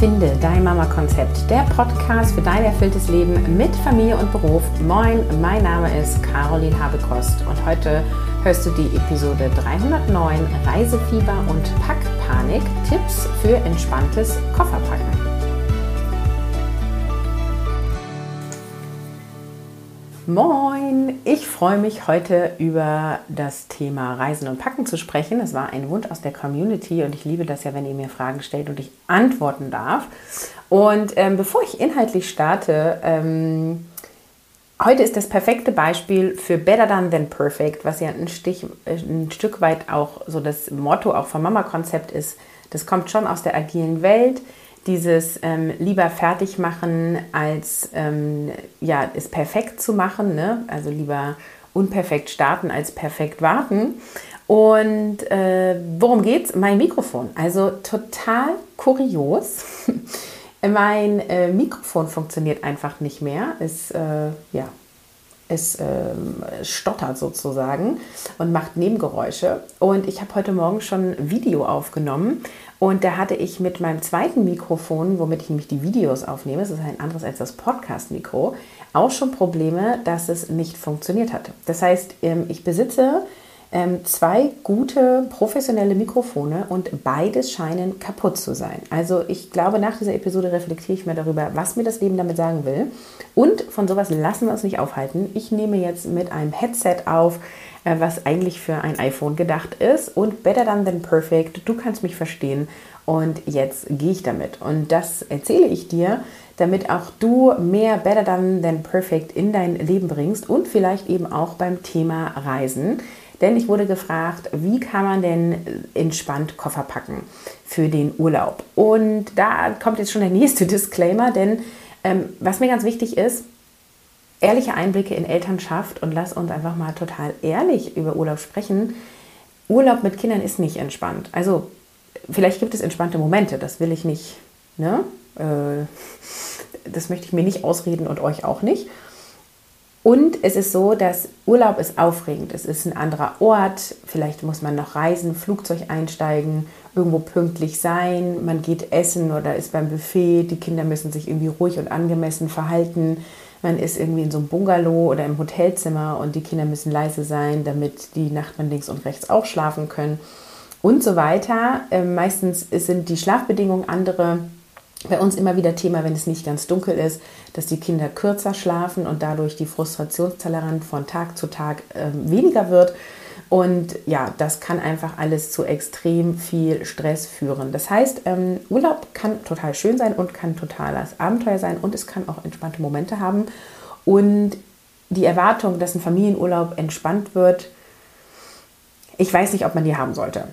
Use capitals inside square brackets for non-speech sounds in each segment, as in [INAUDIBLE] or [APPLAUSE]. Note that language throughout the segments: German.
Finde dein Mama-Konzept, der Podcast für dein erfülltes Leben mit Familie und Beruf. Moin, mein Name ist Caroline Habekost und heute hörst du die Episode 309 Reisefieber und Packpanik, Tipps für entspanntes Kofferpacken. Moin! Ich freue mich heute über das Thema Reisen und Packen zu sprechen. Es war ein Wunsch aus der Community und ich liebe das ja, wenn ihr mir Fragen stellt und ich antworten darf. Und ähm, bevor ich inhaltlich starte, ähm, heute ist das perfekte Beispiel für Better Done Than Perfect, was ja ein, Stich, ein Stück weit auch so das Motto auch vom Mama-Konzept ist. Das kommt schon aus der agilen Welt dieses ähm, lieber fertig machen, als ähm, ja, es perfekt zu machen. Ne? Also lieber unperfekt starten, als perfekt warten. Und äh, worum geht's? Mein Mikrofon. Also total kurios. [LAUGHS] mein äh, Mikrofon funktioniert einfach nicht mehr. Es, äh, ja, es ähm, stottert sozusagen und macht Nebengeräusche. Und ich habe heute Morgen schon ein Video aufgenommen und da hatte ich mit meinem zweiten Mikrofon, womit ich nämlich die Videos aufnehme, das ist ein anderes als das Podcast-Mikro, auch schon Probleme, dass es nicht funktioniert hat. Das heißt, ähm, ich besitze ähm, zwei gute professionelle Mikrofone und beides scheinen kaputt zu sein. Also ich glaube, nach dieser Episode reflektiere ich mir darüber, was mir das Leben damit sagen will. Und von sowas lassen wir uns nicht aufhalten. Ich nehme jetzt mit einem Headset auf, was eigentlich für ein iPhone gedacht ist. Und Better Done Than Perfect, du kannst mich verstehen. Und jetzt gehe ich damit. Und das erzähle ich dir, damit auch du mehr Better Done Than Perfect in dein Leben bringst und vielleicht eben auch beim Thema Reisen. Denn ich wurde gefragt, wie kann man denn entspannt Koffer packen für den Urlaub? Und da kommt jetzt schon der nächste [LAUGHS] Disclaimer, denn ähm, was mir ganz wichtig ist, ehrliche Einblicke in Elternschaft und lass uns einfach mal total ehrlich über Urlaub sprechen. Urlaub mit Kindern ist nicht entspannt. Also vielleicht gibt es entspannte Momente, das will ich nicht, ne? Äh, das möchte ich mir nicht ausreden und euch auch nicht. Und es ist so, dass Urlaub ist aufregend. Es ist ein anderer Ort. Vielleicht muss man noch reisen, Flugzeug einsteigen, irgendwo pünktlich sein. Man geht essen oder ist beim Buffet. Die Kinder müssen sich irgendwie ruhig und angemessen verhalten man ist irgendwie in so einem Bungalow oder im Hotelzimmer und die Kinder müssen leise sein, damit die Nachbarn links und rechts auch schlafen können und so weiter. Ähm, meistens sind die Schlafbedingungen andere. Bei uns immer wieder Thema, wenn es nicht ganz dunkel ist, dass die Kinder kürzer schlafen und dadurch die Frustrationstoleranz von Tag zu Tag äh, weniger wird. Und ja, das kann einfach alles zu extrem viel Stress führen. Das heißt, ähm, Urlaub kann total schön sein und kann totales Abenteuer sein und es kann auch entspannte Momente haben. Und die Erwartung, dass ein Familienurlaub entspannt wird, ich weiß nicht, ob man die haben sollte.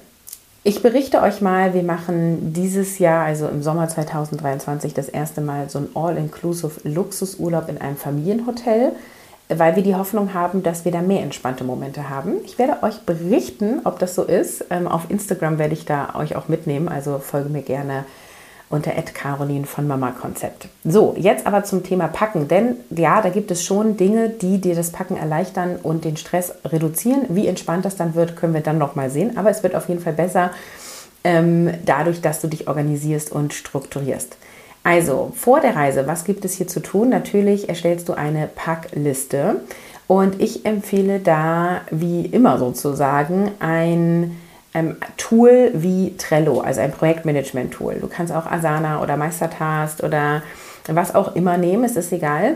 Ich berichte euch mal, wir machen dieses Jahr, also im Sommer 2023, das erste Mal so ein All-Inclusive Luxusurlaub in einem Familienhotel weil wir die Hoffnung haben, dass wir da mehr entspannte Momente haben. Ich werde euch berichten, ob das so ist. Ähm, auf Instagram werde ich da euch auch mitnehmen, also folge mir gerne unter Caroline von Mama Konzept. So, jetzt aber zum Thema Packen, denn ja, da gibt es schon Dinge, die dir das Packen erleichtern und den Stress reduzieren. Wie entspannt das dann wird, können wir dann noch mal sehen, aber es wird auf jeden Fall besser ähm, dadurch, dass du dich organisierst und strukturierst. Also, vor der Reise, was gibt es hier zu tun? Natürlich erstellst du eine Packliste und ich empfehle da, wie immer sozusagen, ein ähm, Tool wie Trello, also ein Projektmanagement-Tool. Du kannst auch Asana oder Meistertask oder was auch immer nehmen, es ist egal.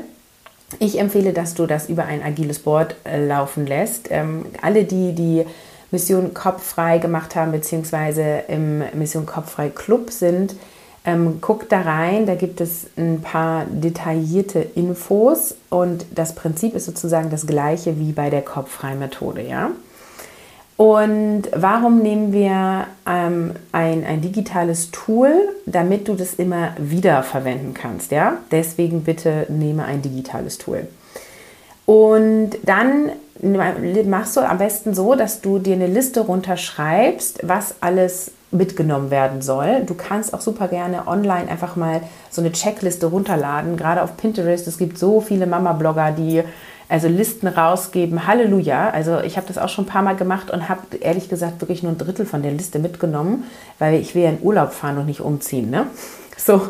Ich empfehle, dass du das über ein agiles Board äh, laufen lässt. Ähm, alle, die die Mission Kopffrei gemacht haben, beziehungsweise im Mission Kopffrei Club sind, ähm, guckt da rein, da gibt es ein paar detaillierte Infos und das Prinzip ist sozusagen das gleiche wie bei der Kopffrei-Methode, ja. Und warum nehmen wir ähm, ein, ein digitales Tool, damit du das immer wieder verwenden kannst, ja? Deswegen bitte nehme ein digitales Tool. Und dann machst du am besten so, dass du dir eine Liste runterschreibst, was alles mitgenommen werden soll. Du kannst auch super gerne online einfach mal so eine Checkliste runterladen, gerade auf Pinterest. Es gibt so viele Mama-Blogger, die also Listen rausgeben. Halleluja. Also ich habe das auch schon ein paar Mal gemacht und habe ehrlich gesagt wirklich nur ein Drittel von der Liste mitgenommen, weil ich will ja in Urlaub fahren und nicht umziehen. Ne? So,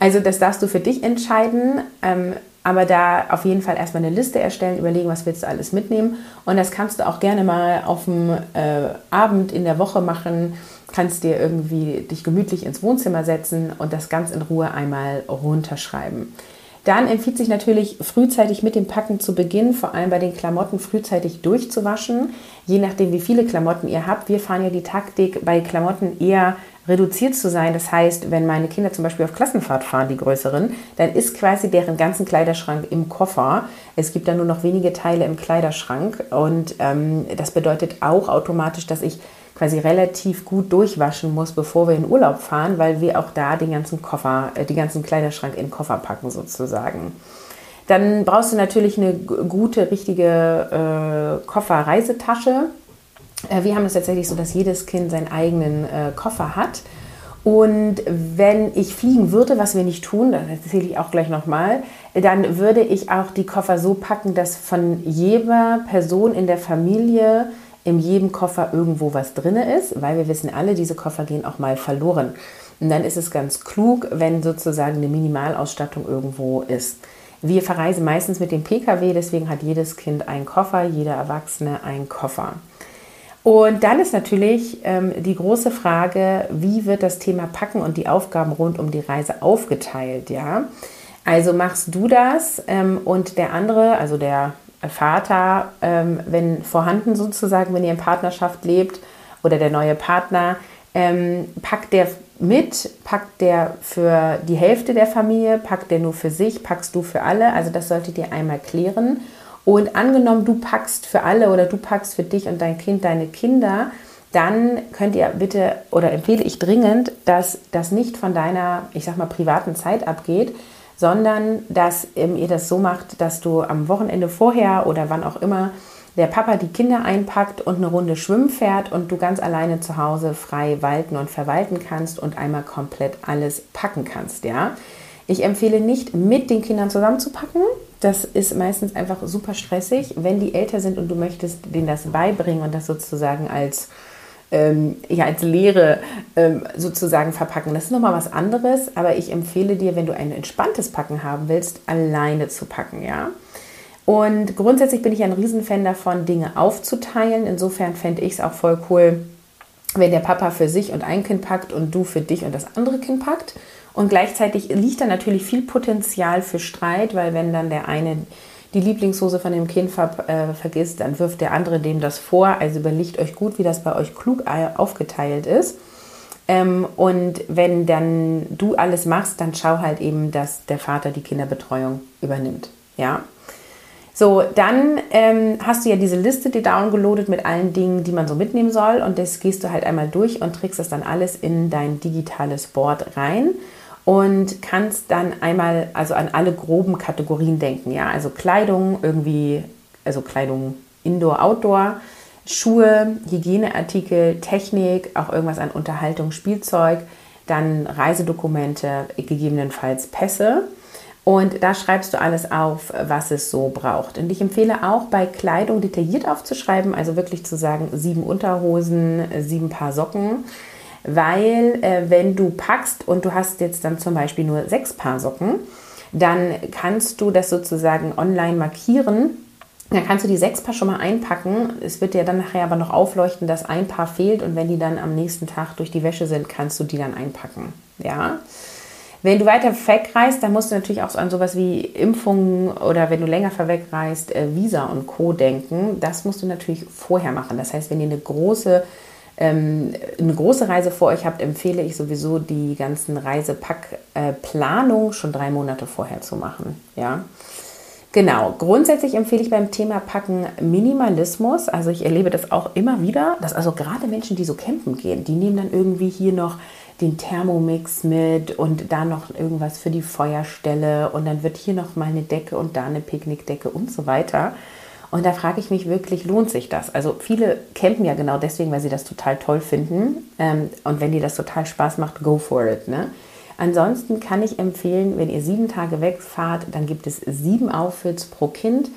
also das darfst du für dich entscheiden. Ähm, aber da auf jeden Fall erstmal eine Liste erstellen, überlegen, was willst du alles mitnehmen. Und das kannst du auch gerne mal auf dem äh, Abend in der Woche machen. Kannst dir irgendwie dich gemütlich ins Wohnzimmer setzen und das ganz in Ruhe einmal runterschreiben. Dann empfiehlt sich natürlich frühzeitig mit dem Packen zu beginnen, vor allem bei den Klamotten frühzeitig durchzuwaschen, je nachdem wie viele Klamotten ihr habt. Wir fahren ja die Taktik bei Klamotten eher reduziert zu sein. Das heißt, wenn meine Kinder zum Beispiel auf Klassenfahrt fahren, die größeren, dann ist quasi deren ganzen Kleiderschrank im Koffer. Es gibt dann nur noch wenige Teile im Kleiderschrank und ähm, das bedeutet auch automatisch, dass ich quasi relativ gut durchwaschen muss, bevor wir in Urlaub fahren, weil wir auch da den ganzen Koffer, äh, die ganzen Kleiderschrank in den Koffer packen sozusagen. Dann brauchst du natürlich eine gute, richtige äh, Koffer-Reisetasche. Äh, wir haben es tatsächlich so, dass jedes Kind seinen eigenen äh, Koffer hat. Und wenn ich fliegen würde, was wir nicht tun, das erzähle ich auch gleich nochmal, dann würde ich auch die Koffer so packen, dass von jeder Person in der Familie in jedem Koffer irgendwo was drin ist, weil wir wissen alle, diese Koffer gehen auch mal verloren. Und dann ist es ganz klug, wenn sozusagen eine Minimalausstattung irgendwo ist. Wir verreisen meistens mit dem Pkw, deswegen hat jedes Kind einen Koffer, jeder Erwachsene einen Koffer. Und dann ist natürlich ähm, die große Frage, wie wird das Thema Packen und die Aufgaben rund um die Reise aufgeteilt, ja? Also machst du das ähm, und der andere, also der Vater, ähm, wenn vorhanden sozusagen, wenn ihr in Partnerschaft lebt oder der neue Partner, ähm, packt der mit, packt der für die Hälfte der Familie, packt der nur für sich, packst du für alle. Also das solltet ihr einmal klären. Und angenommen, du packst für alle oder du packst für dich und dein Kind deine Kinder, dann könnt ihr bitte oder empfehle ich dringend, dass das nicht von deiner, ich sag mal, privaten Zeit abgeht, sondern dass ähm, ihr das so macht, dass du am Wochenende vorher oder wann auch immer der Papa die Kinder einpackt und eine Runde schwimmen fährt und du ganz alleine zu Hause frei walten und verwalten kannst und einmal komplett alles packen kannst, ja. Ich empfehle nicht, mit den Kindern zusammenzupacken. Das ist meistens einfach super stressig. Wenn die älter sind und du möchtest denen das beibringen und das sozusagen als ähm, ja, als Lehre ähm, sozusagen verpacken. Das ist nochmal was anderes, aber ich empfehle dir, wenn du ein entspanntes Packen haben willst, alleine zu packen, ja. Und grundsätzlich bin ich ein Riesenfan davon, Dinge aufzuteilen. Insofern fände ich es auch voll cool, wenn der Papa für sich und ein Kind packt und du für dich und das andere Kind packt. Und gleichzeitig liegt da natürlich viel Potenzial für Streit, weil wenn dann der eine die Lieblingshose von dem Kind ver äh, vergisst, dann wirft der andere dem das vor. Also überlegt euch gut, wie das bei euch klug aufgeteilt ist. Ähm, und wenn dann du alles machst, dann schau halt eben, dass der Vater die Kinderbetreuung übernimmt. Ja. So, dann ähm, hast du ja diese Liste die downgeloadet mit allen Dingen, die man so mitnehmen soll. Und das gehst du halt einmal durch und trägst das dann alles in dein digitales Board rein und kannst dann einmal also an alle groben Kategorien denken, ja, also Kleidung irgendwie, also Kleidung Indoor, Outdoor, Schuhe, Hygieneartikel, Technik, auch irgendwas an Unterhaltung, Spielzeug, dann Reisedokumente, gegebenenfalls Pässe. Und da schreibst du alles auf, was es so braucht. Und ich empfehle auch bei Kleidung detailliert aufzuschreiben, also wirklich zu sagen, sieben Unterhosen, sieben Paar Socken, weil äh, wenn du packst und du hast jetzt dann zum Beispiel nur sechs Paar Socken, dann kannst du das sozusagen online markieren. Dann kannst du die sechs Paar schon mal einpacken. Es wird dir dann nachher aber noch aufleuchten, dass ein Paar fehlt und wenn die dann am nächsten Tag durch die Wäsche sind, kannst du die dann einpacken. Ja. Wenn du weiter wegreist, dann musst du natürlich auch an sowas wie Impfungen oder wenn du länger wegreist, äh, Visa und Co. denken. Das musst du natürlich vorher machen. Das heißt, wenn ihr eine große ähm, eine große Reise vor euch habt, empfehle ich sowieso die ganzen Reisepackplanung schon drei Monate vorher zu machen. Ja. Genau, grundsätzlich empfehle ich beim Thema Packen Minimalismus. Also ich erlebe das auch immer wieder, dass also gerade Menschen, die so campen gehen, die nehmen dann irgendwie hier noch den Thermomix mit und da noch irgendwas für die Feuerstelle und dann wird hier noch mal eine Decke und da eine Picknickdecke und so weiter. Und da frage ich mich wirklich, lohnt sich das? Also viele campen ja genau deswegen, weil sie das total toll finden. Ähm, und wenn dir das total Spaß macht, go for it. Ne? Ansonsten kann ich empfehlen, wenn ihr sieben Tage wegfahrt, dann gibt es sieben Outfits pro Kind.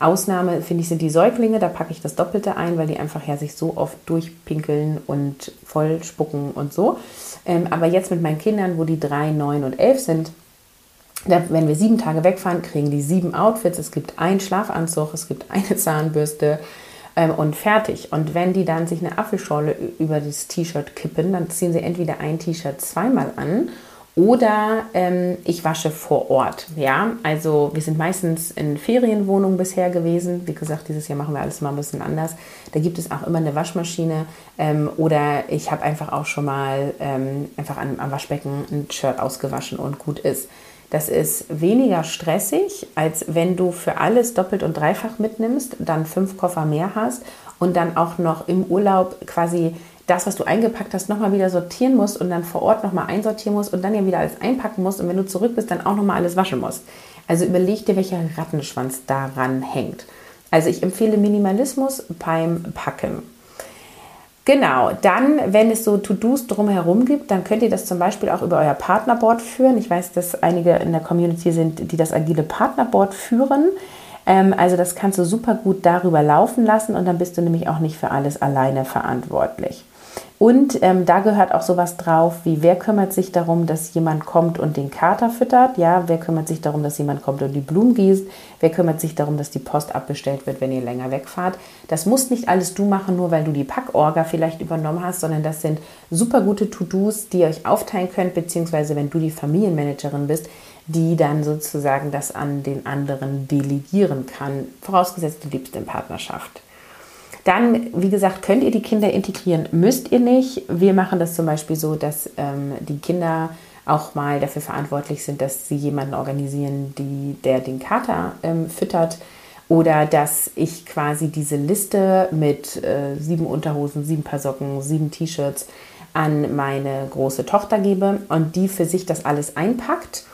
Ausnahme, finde ich, sind die Säuglinge. Da packe ich das Doppelte ein, weil die einfach ja sich so oft durchpinkeln und voll spucken und so. Ähm, aber jetzt mit meinen Kindern, wo die drei, neun und elf sind, wenn wir sieben Tage wegfahren, kriegen die sieben Outfits. Es gibt einen Schlafanzug, es gibt eine Zahnbürste ähm, und fertig. Und wenn die dann sich eine Apfelschorle über das T-Shirt kippen, dann ziehen sie entweder ein T-Shirt zweimal an oder ähm, ich wasche vor Ort. Ja, also wir sind meistens in Ferienwohnungen bisher gewesen. Wie gesagt, dieses Jahr machen wir alles mal ein bisschen anders. Da gibt es auch immer eine Waschmaschine ähm, oder ich habe einfach auch schon mal ähm, einfach am, am Waschbecken ein Shirt ausgewaschen und gut ist. Das ist weniger stressig, als wenn du für alles doppelt und dreifach mitnimmst, dann fünf Koffer mehr hast und dann auch noch im Urlaub quasi das, was du eingepackt hast, nochmal wieder sortieren musst und dann vor Ort nochmal einsortieren musst und dann ja wieder alles einpacken musst und wenn du zurück bist, dann auch nochmal alles waschen musst. Also überleg dir, welcher Rattenschwanz daran hängt. Also ich empfehle Minimalismus beim Packen. Genau, dann, wenn es so To-Dos drumherum gibt, dann könnt ihr das zum Beispiel auch über euer Partnerboard führen. Ich weiß, dass einige in der Community sind, die das agile Partnerboard führen. Ähm, also das kannst du super gut darüber laufen lassen und dann bist du nämlich auch nicht für alles alleine verantwortlich. Und ähm, da gehört auch sowas drauf, wie wer kümmert sich darum, dass jemand kommt und den Kater füttert, ja, wer kümmert sich darum, dass jemand kommt und die Blumen gießt, wer kümmert sich darum, dass die Post abbestellt wird, wenn ihr länger wegfahrt. Das muss nicht alles du machen, nur weil du die Packorga vielleicht übernommen hast, sondern das sind super gute To-Dos, die ihr euch aufteilen könnt, beziehungsweise wenn du die Familienmanagerin bist, die dann sozusagen das an den anderen delegieren kann, vorausgesetzt du liebst in Partnerschaft. Dann, wie gesagt, könnt ihr die Kinder integrieren, müsst ihr nicht. Wir machen das zum Beispiel so, dass ähm, die Kinder auch mal dafür verantwortlich sind, dass sie jemanden organisieren, die, der den Kater ähm, füttert. Oder dass ich quasi diese Liste mit äh, sieben Unterhosen, sieben Paar Socken, sieben T-Shirts an meine große Tochter gebe und die für sich das alles einpackt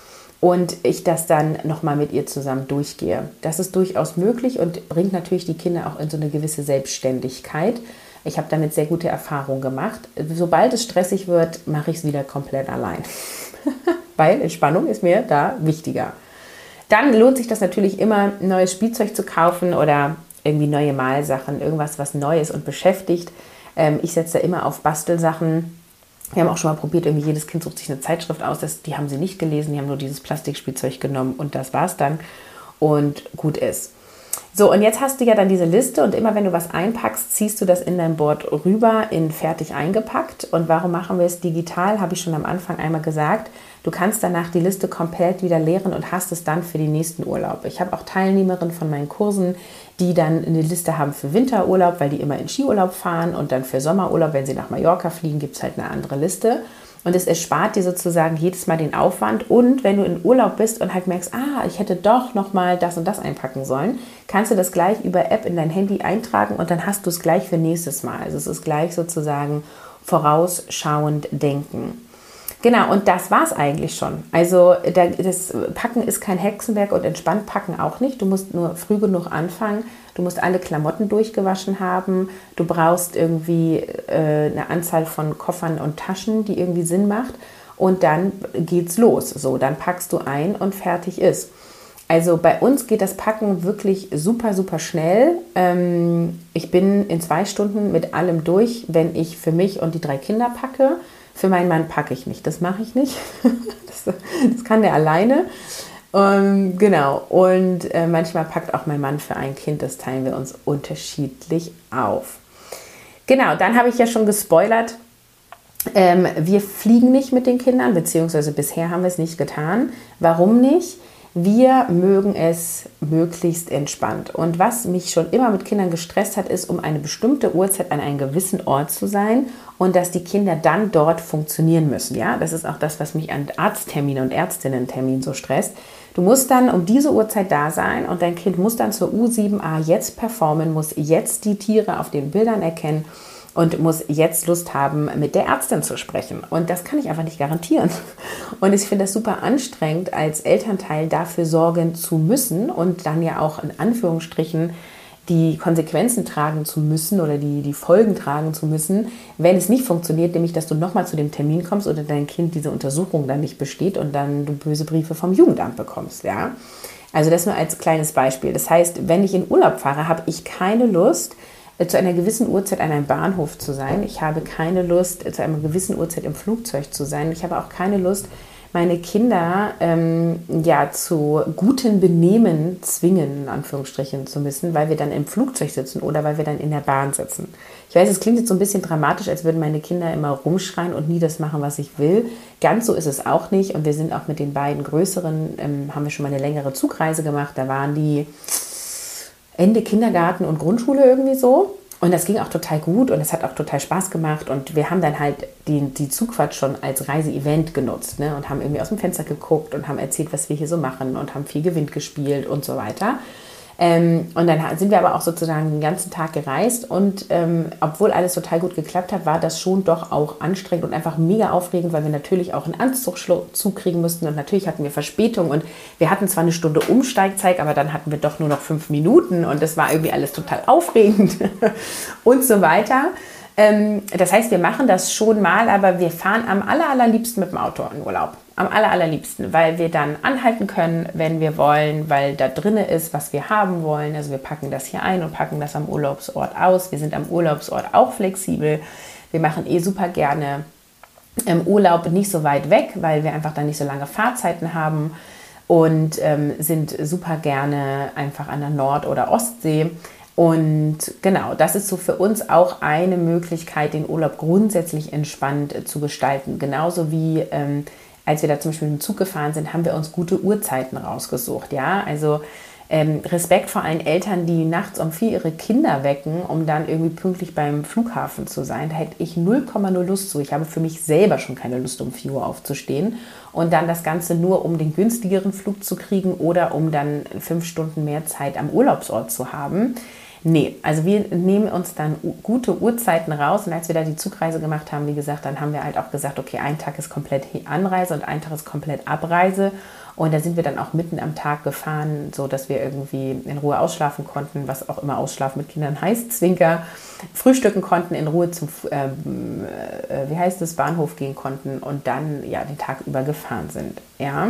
und ich das dann nochmal mit ihr zusammen durchgehe. Das ist durchaus möglich und bringt natürlich die Kinder auch in so eine gewisse Selbstständigkeit. Ich habe damit sehr gute Erfahrungen gemacht. Sobald es stressig wird, mache ich es wieder komplett allein. [LAUGHS] Weil Entspannung ist mir da wichtiger. Dann lohnt sich das natürlich immer, neues Spielzeug zu kaufen oder irgendwie neue Malsachen, irgendwas, was neu ist und beschäftigt. Ähm, ich setze da immer auf Bastelsachen wir haben auch schon mal probiert, irgendwie jedes Kind sucht sich eine Zeitschrift aus. Das, die haben sie nicht gelesen, die haben nur dieses Plastikspielzeug genommen und das war es dann. Und gut ist. So, und jetzt hast du ja dann diese Liste und immer wenn du was einpackst, ziehst du das in dein Board rüber in fertig eingepackt. Und warum machen wir es digital, habe ich schon am Anfang einmal gesagt. Du kannst danach die Liste komplett wieder leeren und hast es dann für den nächsten Urlaub. Ich habe auch Teilnehmerinnen von meinen Kursen, die dann eine Liste haben für Winterurlaub, weil die immer in Skiurlaub fahren und dann für Sommerurlaub, wenn sie nach Mallorca fliegen, gibt es halt eine andere Liste. Und es erspart dir sozusagen jedes Mal den Aufwand. Und wenn du in Urlaub bist und halt merkst, ah, ich hätte doch noch mal das und das einpacken sollen, kannst du das gleich über App in dein Handy eintragen und dann hast du es gleich für nächstes Mal. Also es ist gleich sozusagen vorausschauend denken. Genau, und das war es eigentlich schon. Also das Packen ist kein Hexenwerk und entspannt packen auch nicht. Du musst nur früh genug anfangen. Du musst alle Klamotten durchgewaschen haben. Du brauchst irgendwie äh, eine Anzahl von Koffern und Taschen, die irgendwie Sinn macht. Und dann geht's los. So, dann packst du ein und fertig ist. Also bei uns geht das Packen wirklich super, super schnell. Ähm, ich bin in zwei Stunden mit allem durch, wenn ich für mich und die drei Kinder packe. Für meinen Mann packe ich nicht, das mache ich nicht. [LAUGHS] das, das, kann der alleine. Ähm, genau, und äh, manchmal packt auch mein Mann für ein Kind, das teilen wir uns unterschiedlich auf. Genau, dann habe ich ja schon gespoilert, ähm, wir fliegen nicht mit den Kindern, beziehungsweise bisher haben wir es nicht getan. Warum nicht? Wir mögen es möglichst entspannt. Und was mich schon immer mit Kindern gestresst hat, ist, um eine bestimmte Uhrzeit an einem gewissen Ort zu sein und dass die Kinder dann dort funktionieren müssen. Ja, das ist auch das, was mich an Arztterminen und Ärztinnenterminen so stresst. Du musst dann um diese Uhrzeit da sein und dein Kind muss dann zur U7a jetzt performen, muss jetzt die Tiere auf den Bildern erkennen und muss jetzt Lust haben, mit der Ärztin zu sprechen. Und das kann ich einfach nicht garantieren. Und ich finde das super anstrengend, als Elternteil dafür sorgen zu müssen und dann ja auch in Anführungsstrichen die Konsequenzen tragen zu müssen oder die, die Folgen tragen zu müssen, wenn es nicht funktioniert, nämlich dass du nochmal zu dem Termin kommst oder dein Kind diese Untersuchung dann nicht besteht und dann du böse Briefe vom Jugendamt bekommst. Ja? Also das nur als kleines Beispiel. Das heißt, wenn ich in Urlaub fahre, habe ich keine Lust, zu einer gewissen Uhrzeit an einem Bahnhof zu sein. Ich habe keine Lust, äh, zu einer gewissen Uhrzeit im Flugzeug zu sein. Ich habe auch keine Lust, meine Kinder ähm, ja zu gutem Benehmen zwingen, in Anführungsstrichen zu müssen, weil wir dann im Flugzeug sitzen oder weil wir dann in der Bahn sitzen. Ich weiß, es klingt jetzt so ein bisschen dramatisch, als würden meine Kinder immer rumschreien und nie das machen, was ich will. Ganz so ist es auch nicht. Und wir sind auch mit den beiden größeren, ähm, haben wir schon mal eine längere Zugreise gemacht. Da waren die Ende Kindergarten und Grundschule irgendwie so. Und das ging auch total gut und es hat auch total Spaß gemacht. Und wir haben dann halt die, die Zugfahrt schon als Reiseevent genutzt ne? und haben irgendwie aus dem Fenster geguckt und haben erzählt, was wir hier so machen und haben viel Gewind gespielt und so weiter. Ähm, und dann sind wir aber auch sozusagen den ganzen Tag gereist und ähm, obwohl alles total gut geklappt hat, war das schon doch auch anstrengend und einfach mega aufregend, weil wir natürlich auch einen Anzug zukriegen mussten und natürlich hatten wir Verspätung und wir hatten zwar eine Stunde Umsteigzeit, aber dann hatten wir doch nur noch fünf Minuten und das war irgendwie alles total aufregend [LAUGHS] und so weiter. Ähm, das heißt, wir machen das schon mal, aber wir fahren am aller, allerliebsten mit dem Auto in Urlaub. Am aller, allerliebsten, weil wir dann anhalten können, wenn wir wollen, weil da drinne ist, was wir haben wollen. Also wir packen das hier ein und packen das am Urlaubsort aus. Wir sind am Urlaubsort auch flexibel. Wir machen eh super gerne im Urlaub nicht so weit weg, weil wir einfach dann nicht so lange Fahrzeiten haben und ähm, sind super gerne einfach an der Nord- oder Ostsee. Und genau, das ist so für uns auch eine Möglichkeit, den Urlaub grundsätzlich entspannt äh, zu gestalten. Genauso wie ähm, als wir da zum Beispiel mit dem Zug gefahren sind, haben wir uns gute Uhrzeiten rausgesucht. Ja, also ähm, Respekt vor allen Eltern, die nachts um vier ihre Kinder wecken, um dann irgendwie pünktlich beim Flughafen zu sein. Da hätte ich 0,0 Lust zu. Ich habe für mich selber schon keine Lust, um 4 Uhr aufzustehen. Und dann das Ganze nur, um den günstigeren Flug zu kriegen oder um dann fünf Stunden mehr Zeit am Urlaubsort zu haben. Nee, also wir nehmen uns dann gute Uhrzeiten raus und als wir da die Zugreise gemacht haben, wie gesagt, dann haben wir halt auch gesagt, okay, ein Tag ist komplett Anreise und ein Tag ist komplett Abreise und da sind wir dann auch mitten am Tag gefahren, so dass wir irgendwie in Ruhe ausschlafen konnten, was auch immer Ausschlafen mit Kindern heißt, Zwinker, frühstücken konnten, in Ruhe zum, ähm, äh, wie heißt es, Bahnhof gehen konnten und dann ja den Tag über gefahren sind, ja.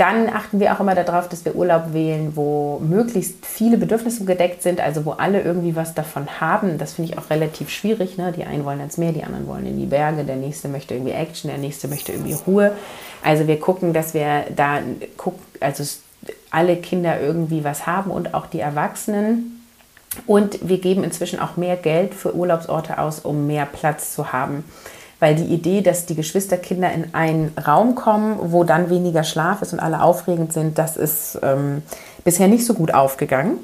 Dann achten wir auch immer darauf, dass wir Urlaub wählen, wo möglichst viele Bedürfnisse gedeckt sind, also wo alle irgendwie was davon haben. Das finde ich auch relativ schwierig. Ne? Die einen wollen ans Meer, die anderen wollen in die Berge, der nächste möchte irgendwie Action, der nächste möchte irgendwie Ruhe. Also wir gucken, dass wir da gucken, also alle Kinder irgendwie was haben und auch die Erwachsenen. Und wir geben inzwischen auch mehr Geld für Urlaubsorte aus, um mehr Platz zu haben weil die Idee, dass die Geschwisterkinder in einen Raum kommen, wo dann weniger Schlaf ist und alle aufregend sind, das ist ähm, bisher nicht so gut aufgegangen.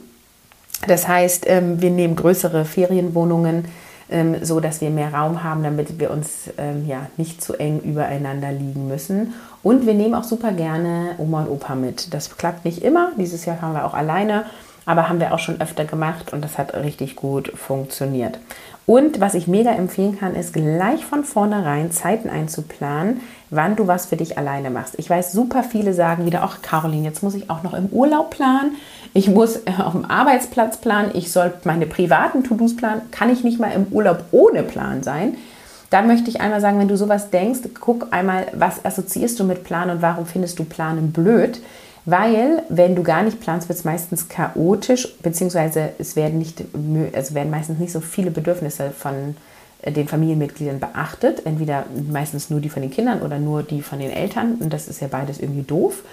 Das heißt, ähm, wir nehmen größere Ferienwohnungen, ähm, so dass wir mehr Raum haben, damit wir uns ähm, ja nicht zu eng übereinander liegen müssen. Und wir nehmen auch super gerne Oma und Opa mit. Das klappt nicht immer. Dieses Jahr fahren wir auch alleine, aber haben wir auch schon öfter gemacht und das hat richtig gut funktioniert. Und was ich mega empfehlen kann, ist gleich von vornherein Zeiten einzuplanen, wann du was für dich alleine machst. Ich weiß, super viele sagen wieder, ach Caroline, jetzt muss ich auch noch im Urlaub planen, ich muss äh, auf dem Arbeitsplatz planen, ich soll meine privaten To-Dos planen, kann ich nicht mal im Urlaub ohne Plan sein. Dann möchte ich einmal sagen, wenn du sowas denkst, guck einmal, was assoziierst du mit Plan und warum findest du Planen blöd? Weil, wenn du gar nicht planst, wird es meistens chaotisch, beziehungsweise es werden, nicht, also werden meistens nicht so viele Bedürfnisse von äh, den Familienmitgliedern beachtet. Entweder meistens nur die von den Kindern oder nur die von den Eltern. Und das ist ja beides irgendwie doof.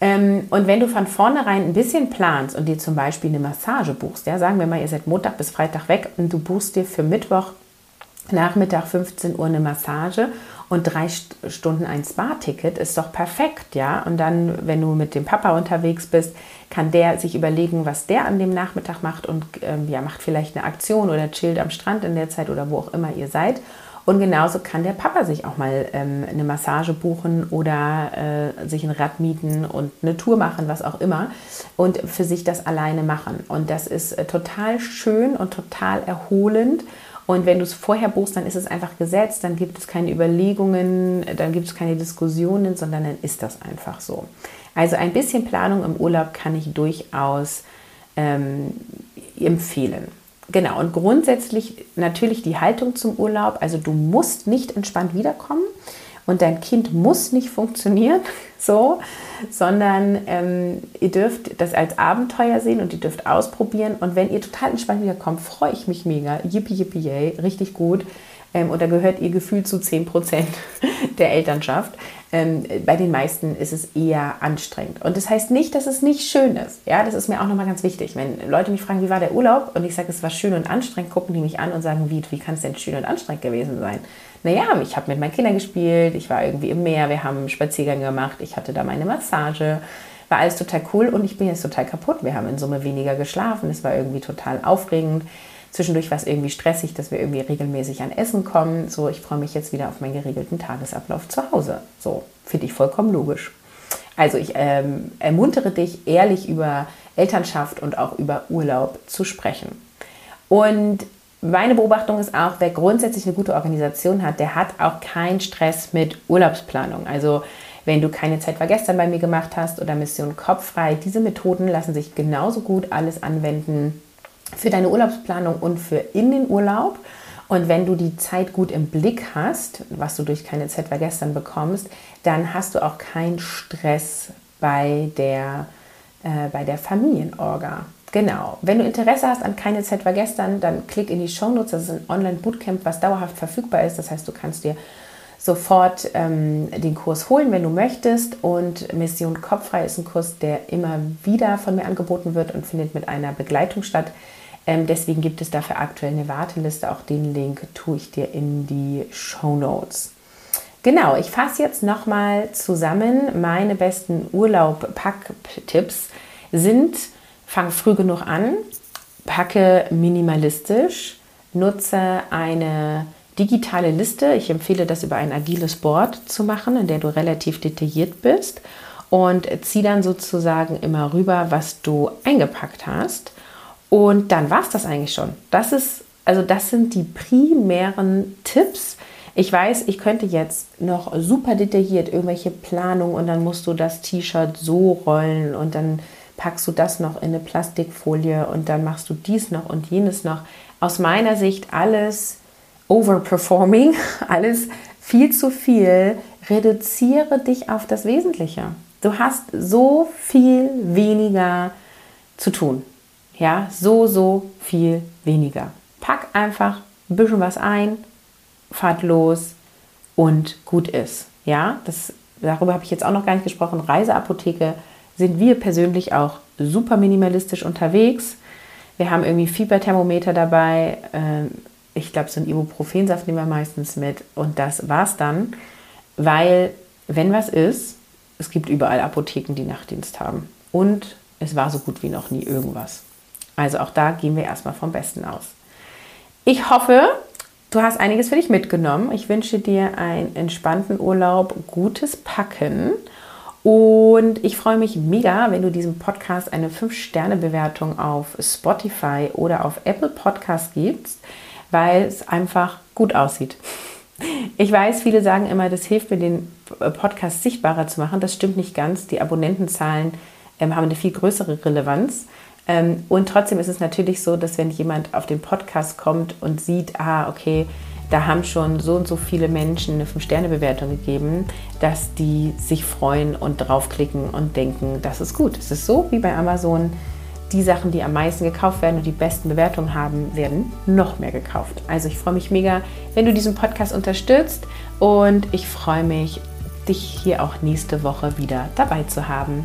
Ähm, und wenn du von vornherein ein bisschen planst und dir zum Beispiel eine Massage buchst, ja, sagen wir mal, ihr seid Montag bis Freitag weg und du buchst dir für Mittwoch Nachmittag 15 Uhr eine Massage und drei Stunden ein Spa-Ticket ist doch perfekt, ja. Und dann, wenn du mit dem Papa unterwegs bist, kann der sich überlegen, was der an dem Nachmittag macht und ähm, ja, macht vielleicht eine Aktion oder chillt am Strand in der Zeit oder wo auch immer ihr seid. Und genauso kann der Papa sich auch mal ähm, eine Massage buchen oder äh, sich ein Rad mieten und eine Tour machen, was auch immer, und für sich das alleine machen. Und das ist äh, total schön und total erholend. Und wenn du es vorher buchst, dann ist es einfach gesetzt, dann gibt es keine Überlegungen, dann gibt es keine Diskussionen, sondern dann ist das einfach so. Also ein bisschen Planung im Urlaub kann ich durchaus ähm, empfehlen. Genau, und grundsätzlich natürlich die Haltung zum Urlaub. Also du musst nicht entspannt wiederkommen. Und dein Kind muss nicht funktionieren, [LAUGHS] so, sondern ähm, ihr dürft das als Abenteuer sehen und ihr dürft ausprobieren. Und wenn ihr total entspannt wiederkommt, freue ich mich mega. Yippie, yippie, yay, richtig gut. Ähm, und gehört ihr Gefühl zu 10% [LAUGHS] der Elternschaft. Ähm, bei den meisten ist es eher anstrengend. Und das heißt nicht, dass es nicht schön ist. Ja, das ist mir auch nochmal ganz wichtig. Wenn Leute mich fragen, wie war der Urlaub? Und ich sage, es war schön und anstrengend, gucken die mich an und sagen, wie, wie kann es denn schön und anstrengend gewesen sein? Naja, ich habe mit meinen Kindern gespielt, ich war irgendwie im Meer, wir haben Spaziergänge gemacht, ich hatte da meine Massage. War alles total cool und ich bin jetzt total kaputt. Wir haben in Summe weniger geschlafen. Es war irgendwie total aufregend. Zwischendurch war es irgendwie stressig, dass wir irgendwie regelmäßig an Essen kommen. So, ich freue mich jetzt wieder auf meinen geregelten Tagesablauf zu Hause. So, finde ich vollkommen logisch. Also ich ähm, ermuntere dich, ehrlich über Elternschaft und auch über Urlaub zu sprechen. Und meine Beobachtung ist auch, wer grundsätzlich eine gute Organisation hat, der hat auch keinen Stress mit Urlaubsplanung. Also wenn du keine Zeit war gestern bei mir gemacht hast oder Mission Kopffrei, diese Methoden lassen sich genauso gut alles anwenden für deine Urlaubsplanung und für in den Urlaub. Und wenn du die Zeit gut im Blick hast, was du durch keine Zeit gestern bekommst, dann hast du auch keinen Stress bei der, äh, bei der Familienorga. Genau. Wenn du Interesse hast an keine Zeit gestern, dann klick in die Show Notes. Das ist ein Online-Bootcamp, was dauerhaft verfügbar ist. Das heißt, du kannst dir sofort ähm, den Kurs holen, wenn du möchtest. Und Mission Kopffrei ist ein Kurs, der immer wieder von mir angeboten wird und findet mit einer Begleitung statt. Ähm, deswegen gibt es dafür aktuell eine Warteliste. Auch den Link tue ich dir in die Show Notes. Genau, ich fasse jetzt nochmal zusammen. Meine besten Urlaub-Pack-Tipps sind, fang früh genug an, packe minimalistisch, nutze eine digitale Liste. Ich empfehle das über ein agiles Board zu machen, in der du relativ detailliert bist und zieh dann sozusagen immer rüber, was du eingepackt hast. Und dann war es das eigentlich schon. Das ist, also das sind die primären Tipps. Ich weiß, ich könnte jetzt noch super detailliert irgendwelche Planungen und dann musst du das T-Shirt so rollen und dann packst du das noch in eine Plastikfolie und dann machst du dies noch und jenes noch. Aus meiner Sicht alles overperforming, [LAUGHS] alles viel zu viel. Reduziere dich auf das Wesentliche. Du hast so viel weniger zu tun. Ja, so, so viel weniger. Pack einfach ein bisschen was ein, fahrt los und gut ist. Ja, das, darüber habe ich jetzt auch noch gar nicht gesprochen. Reiseapotheke sind wir persönlich auch super minimalistisch unterwegs. Wir haben irgendwie Fieberthermometer dabei. Ähm, ich glaube, so ein Ibuprofensaft nehmen wir meistens mit. Und das war's dann, weil, wenn was ist, es gibt überall Apotheken, die Nachtdienst haben. Und es war so gut wie noch nie irgendwas. Also auch da gehen wir erstmal vom Besten aus. Ich hoffe, du hast einiges für dich mitgenommen. Ich wünsche dir einen entspannten Urlaub, gutes Packen. Und ich freue mich mega, wenn du diesem Podcast eine 5-Sterne-Bewertung auf Spotify oder auf Apple Podcast gibst, weil es einfach gut aussieht. Ich weiß, viele sagen immer, das hilft mir, den Podcast sichtbarer zu machen. Das stimmt nicht ganz. Die Abonnentenzahlen ähm, haben eine viel größere Relevanz. Ähm, und trotzdem ist es natürlich so, dass wenn jemand auf den Podcast kommt und sieht, ah, okay, da haben schon so und so viele Menschen eine 5-Sterne-Bewertung gegeben, dass die sich freuen und draufklicken und denken, das ist gut. Es ist so wie bei Amazon. Die Sachen, die am meisten gekauft werden und die besten Bewertungen haben, werden noch mehr gekauft. Also ich freue mich mega, wenn du diesen Podcast unterstützt und ich freue mich, dich hier auch nächste Woche wieder dabei zu haben.